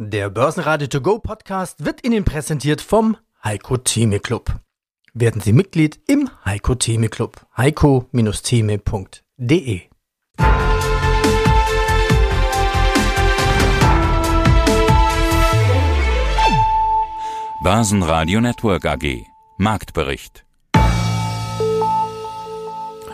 Der Börsenradio To Go Podcast wird Ihnen präsentiert vom Heiko Theme Club. Werden Sie Mitglied im Heiko Theme Club. heiko-theme.de Börsenradio Network AG Marktbericht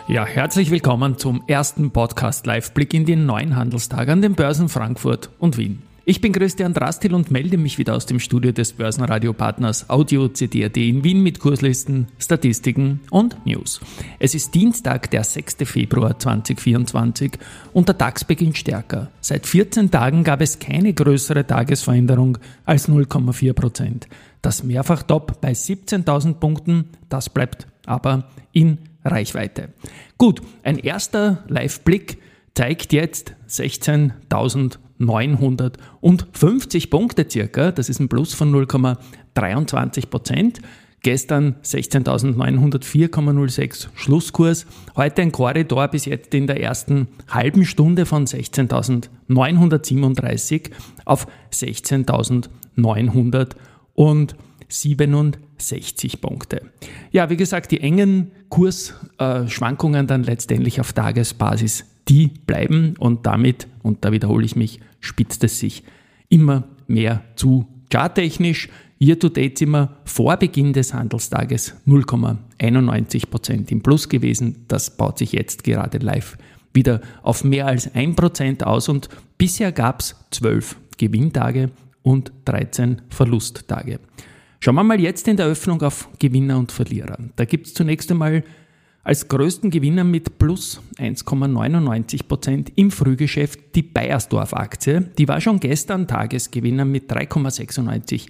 ja, herzlich willkommen zum ersten Podcast Live-Blick in den neuen Handelstag an den Börsen Frankfurt und Wien. Ich bin Christian Drastil und melde mich wieder aus dem Studio des Börsenradiopartners Audio CD.at in Wien mit Kurslisten, Statistiken und News. Es ist Dienstag, der 6. Februar 2024 und der DAX beginnt stärker. Seit 14 Tagen gab es keine größere Tagesveränderung als 0,4 Prozent. Das Mehrfachtop bei 17.000 Punkten, das bleibt aber in Reichweite. Gut, ein erster Live-Blick zeigt jetzt 16.950 Punkte circa. Das ist ein Plus von 0,23 Prozent. Gestern 16.904,06 Schlusskurs. Heute ein Korridor bis jetzt in der ersten halben Stunde von 16.937 auf 16.967 Punkte. Ja, wie gesagt, die engen Kursschwankungen dann letztendlich auf Tagesbasis die bleiben und damit, und da wiederhole ich mich, spitzt es sich immer mehr zu. Charttechnisch, year to date sind wir vor Beginn des Handelstages 0,91% im Plus gewesen. Das baut sich jetzt gerade live wieder auf mehr als 1% aus und bisher gab es 12 Gewinntage und 13 Verlusttage. Schauen wir mal jetzt in der Öffnung auf Gewinner und Verlierer. Da gibt es zunächst einmal als größten Gewinner mit plus 1,99 Prozent im Frühgeschäft die Bayersdorf-Aktie. Die war schon gestern Tagesgewinner mit 3,96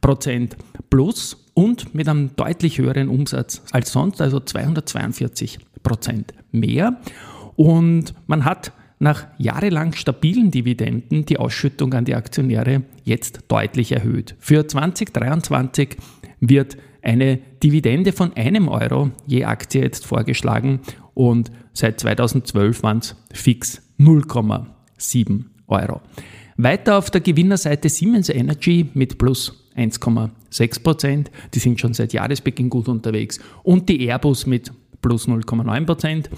Prozent plus und mit einem deutlich höheren Umsatz als sonst, also 242 Prozent mehr. Und man hat nach jahrelang stabilen Dividenden die Ausschüttung an die Aktionäre jetzt deutlich erhöht. Für 2023 wird eine Dividende von einem Euro je Aktie jetzt vorgeschlagen und seit 2012 waren es fix 0,7 Euro. Weiter auf der Gewinnerseite Siemens Energy mit plus 1,6 Prozent. Die sind schon seit Jahresbeginn gut unterwegs. Und die Airbus mit plus 0,9 Prozent.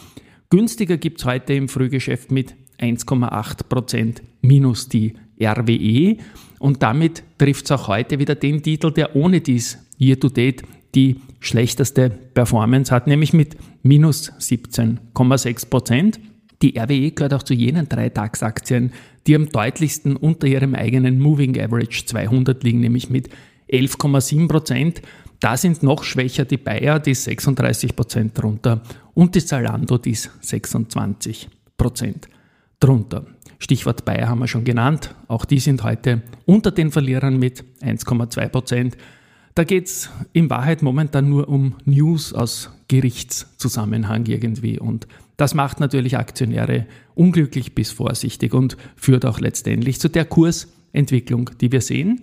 Günstiger gibt es heute im Frühgeschäft mit 1,8 Prozent minus die RWE. Und damit trifft es auch heute wieder den Titel, der ohne dies year-to-date die schlechteste Performance hat, nämlich mit minus 17,6 Prozent. Die RWE gehört auch zu jenen drei DAX-Aktien, die am deutlichsten unter ihrem eigenen Moving Average 200 liegen, nämlich mit 11,7 Prozent. Da sind noch schwächer die Bayer, die ist 36 Prozent drunter und die Zalando, die ist 26 Prozent drunter. Stichwort Bayer haben wir schon genannt. Auch die sind heute unter den Verlierern mit 1,2 Prozent. Da geht es in Wahrheit momentan nur um News aus Gerichtszusammenhang irgendwie. Und das macht natürlich Aktionäre unglücklich bis vorsichtig und führt auch letztendlich zu der Kursentwicklung, die wir sehen.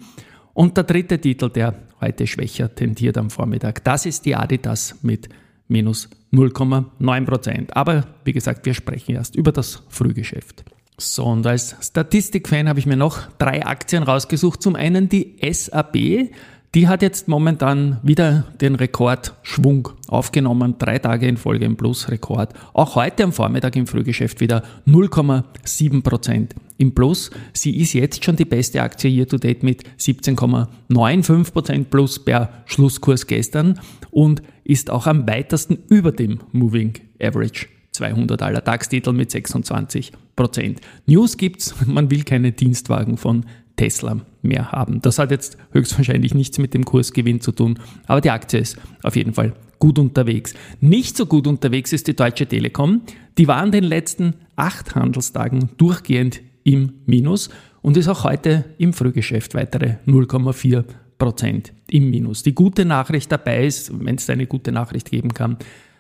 Und der dritte Titel, der heute schwächer tendiert am Vormittag, das ist die Adidas mit minus 0,9 Prozent. Aber wie gesagt, wir sprechen erst über das Frühgeschäft. So, und als Statistikfan habe ich mir noch drei Aktien rausgesucht. Zum einen die SAB. Die hat jetzt momentan wieder den Rekordschwung aufgenommen. Drei Tage in Folge im Plus-Rekord. Auch heute am Vormittag im Frühgeschäft wieder 0,7 Prozent im Plus. Sie ist jetzt schon die beste Aktie year to date mit 17,95 Prozent Plus per Schlusskurs gestern und ist auch am weitesten über dem Moving Average 200 aller DAX-Titel mit 26 Prozent. News gibt's, man will keine Dienstwagen von Tesla mehr haben. Das hat jetzt höchstwahrscheinlich nichts mit dem Kursgewinn zu tun, aber die Aktie ist auf jeden Fall gut unterwegs. Nicht so gut unterwegs ist die Deutsche Telekom. Die war in den letzten acht Handelstagen durchgehend im Minus und ist auch heute im Frühgeschäft weitere 0,4 Prozent im Minus. Die gute Nachricht dabei ist, wenn es eine gute Nachricht geben kann,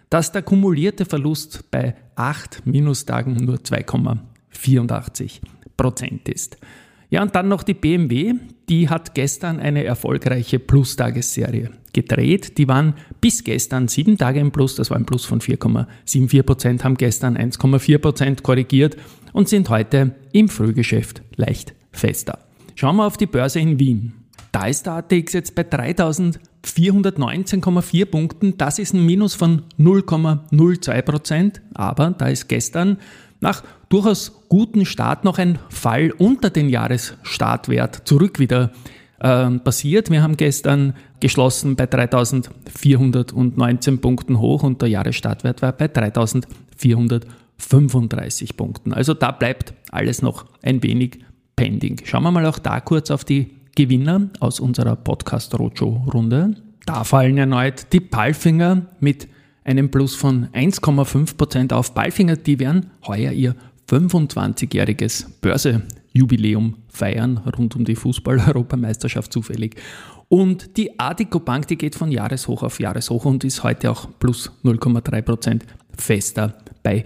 dass der kumulierte Verlust bei acht Minustagen nur 2,84 Prozent ist. Ja, und dann noch die BMW, die hat gestern eine erfolgreiche Plus-Tagesserie gedreht. Die waren bis gestern sieben Tage im Plus, das war ein Plus von 4,74 Prozent, haben gestern 1,4 Prozent korrigiert und sind heute im Frühgeschäft leicht fester. Schauen wir auf die Börse in Wien. Da ist der ATX jetzt bei 3419,4 Punkten. Das ist ein Minus von 0,02 Prozent. Aber da ist gestern nach durchaus guten Start noch ein Fall unter den Jahresstartwert zurück wieder äh, passiert. Wir haben gestern geschlossen bei 3419 Punkten hoch und der Jahresstartwert war bei 3435 Punkten. Also da bleibt alles noch ein wenig pending. Schauen wir mal auch da kurz auf die Gewinner aus unserer Podcast Roadshow Runde. Da fallen erneut die Palfinger mit einem Plus von 1,5% auf. Palfinger, die werden heuer ihr 25-jähriges Börsejubiläum feiern rund um die Fußball-Europameisterschaft zufällig. Und die Adico Bank, die geht von Jahreshoch auf Jahreshoch und ist heute auch plus 0,3% fester bei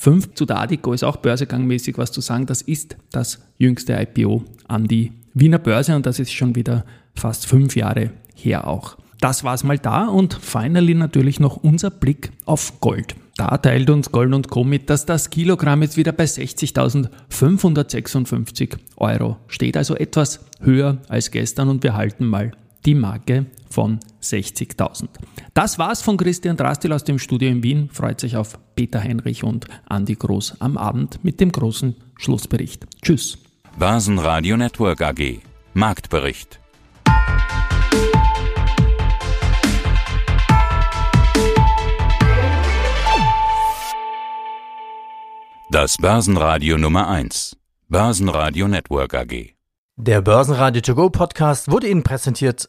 15,65. Zu der Adico ist auch börsegangmäßig was zu sagen. Das ist das jüngste IPO an die Wiener Börse und das ist schon wieder fast fünf Jahre her auch. Das war's mal da und finally natürlich noch unser Blick auf Gold. Da teilt uns Gold und Co. mit, dass das Kilogramm jetzt wieder bei 60.556 Euro steht, also etwas höher als gestern und wir halten mal die Marke von 60.000. Das war's von Christian Drastil aus dem Studio in Wien. Freut sich auf Peter Heinrich und Andi Groß am Abend mit dem großen Schlussbericht. Tschüss. Basenradio Network AG. Marktbericht. Das Börsenradio Nummer 1. Börsenradio Network AG. Der Börsenradio To Go Podcast wurde Ihnen präsentiert